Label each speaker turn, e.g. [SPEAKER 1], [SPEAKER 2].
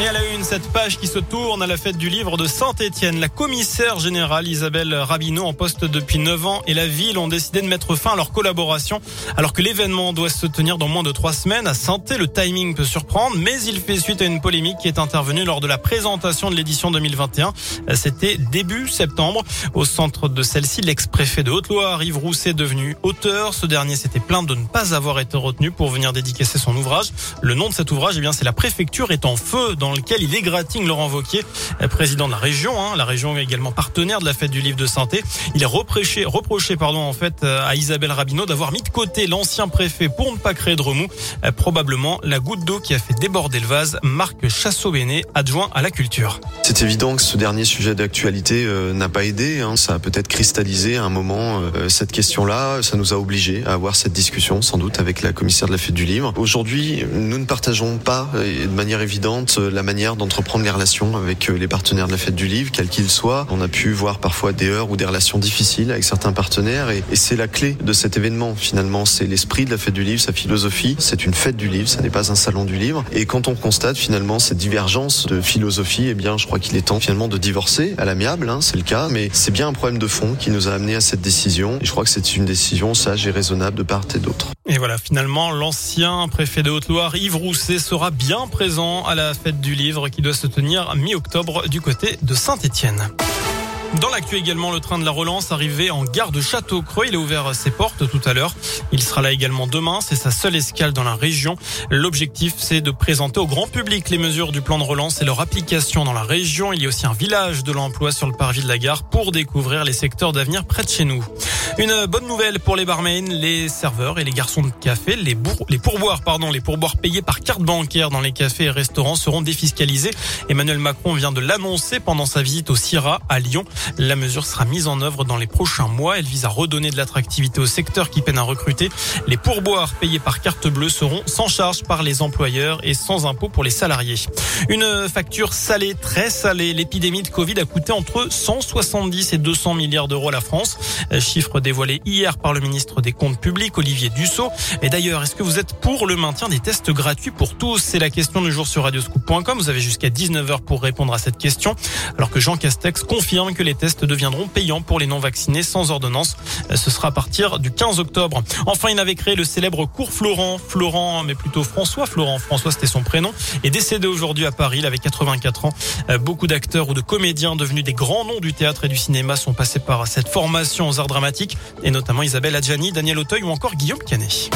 [SPEAKER 1] Et à la une, cette page qui se tourne à la fête du livre de Saint-Étienne. La commissaire générale Isabelle Rabineau en poste depuis 9 ans et la ville ont décidé de mettre fin à leur collaboration alors que l'événement doit se tenir dans moins de trois semaines. À saint le timing peut surprendre, mais il fait suite à une polémique qui est intervenue lors de la présentation de l'édition 2021. C'était début septembre. Au centre de celle-ci, l'ex-préfet de Haute-Loire, Yves Rousset, devenu auteur. Ce dernier s'était plaint de ne pas avoir été retenu pour venir dédicacer son ouvrage. Le nom de cet ouvrage, eh bien, c'est La préfecture est en feu dans dans lequel il égratigne Laurent Vauquier, président de la région. Hein. La région également partenaire de la fête du livre de Santé. Il est reproché, reproché pardon, en fait, euh, à Isabelle Rabineau d'avoir mis de côté l'ancien préfet pour ne pas créer de remous. Euh, probablement la goutte d'eau qui a fait déborder le vase. Marc Chassot-Béné, adjoint à la culture.
[SPEAKER 2] C'est évident que ce dernier sujet d'actualité euh, n'a pas aidé. Hein. Ça a peut-être cristallisé à un moment cette question-là. Ça nous a obligés à avoir cette discussion, sans doute, avec la commissaire de la fête du livre. Aujourd'hui, nous ne partageons pas de manière évidente la la manière d'entreprendre les relations avec euh, les partenaires de la fête du livre, quels qu'ils soient. On a pu voir parfois des heures ou des relations difficiles avec certains partenaires et, c'est la clé de cet événement finalement. C'est l'esprit de la fête du livre, sa philosophie. C'est une fête du livre, ça n'est pas un salon du livre. Et quand on constate finalement cette divergence de philosophie, eh bien je crois qu'il est temps finalement de divorcer à l'amiable, hein, c'est le cas, mais c'est bien un problème de fond qui nous a amené à cette décision. Et je crois que c'est une décision sage et raisonnable de part et d'autre.
[SPEAKER 1] Et voilà, finalement, l'ancien préfet de Haute-Loire, Yves Rousset, sera bien présent à la fête du livre qui doit se tenir mi-octobre du côté de Saint-Étienne. Dans l'actu également, le train de la relance arrivé en gare de Château-Creux. Il a ouvert ses portes tout à l'heure. Il sera là également demain. C'est sa seule escale dans la région. L'objectif, c'est de présenter au grand public les mesures du plan de relance et leur application dans la région. Il y a aussi un village de l'emploi sur le parvis de la gare pour découvrir les secteurs d'avenir près de chez nous. Une bonne nouvelle pour les barmaids, les serveurs et les garçons de café. Les, pourboires, pardon, les pourboires payés par carte bancaire dans les cafés et restaurants seront défiscalisés. Emmanuel Macron vient de l'annoncer pendant sa visite au CIRA à Lyon. La mesure sera mise en œuvre dans les prochains mois. Elle vise à redonner de l'attractivité au secteur qui peine à recruter. Les pourboires payés par carte bleue seront sans charge par les employeurs et sans impôt pour les salariés. Une facture salée, très salée. L'épidémie de Covid a coûté entre 170 et 200 milliards d'euros à la France. Chiffre dévoilé hier par le ministre des Comptes publics, Olivier Dussault. Et d'ailleurs, est-ce que vous êtes pour le maintien des tests gratuits pour tous? C'est la question du jour sur radioscoop.com. Vous avez jusqu'à 19h pour répondre à cette question. Alors que Jean Castex confirme que les tests deviendront payants pour les non-vaccinés sans ordonnance. Ce sera à partir du 15 octobre. Enfin, il avait créé le célèbre cours Florent. Florent, mais plutôt François Florent. François, c'était son prénom. Est décédé aujourd'hui à Paris. Il avait 84 ans. Beaucoup d'acteurs ou de comédiens devenus des grands noms du théâtre et du cinéma sont passés par cette formation aux arts dramatiques et notamment Isabelle Adjani, Daniel Auteuil ou encore Guillaume Canet.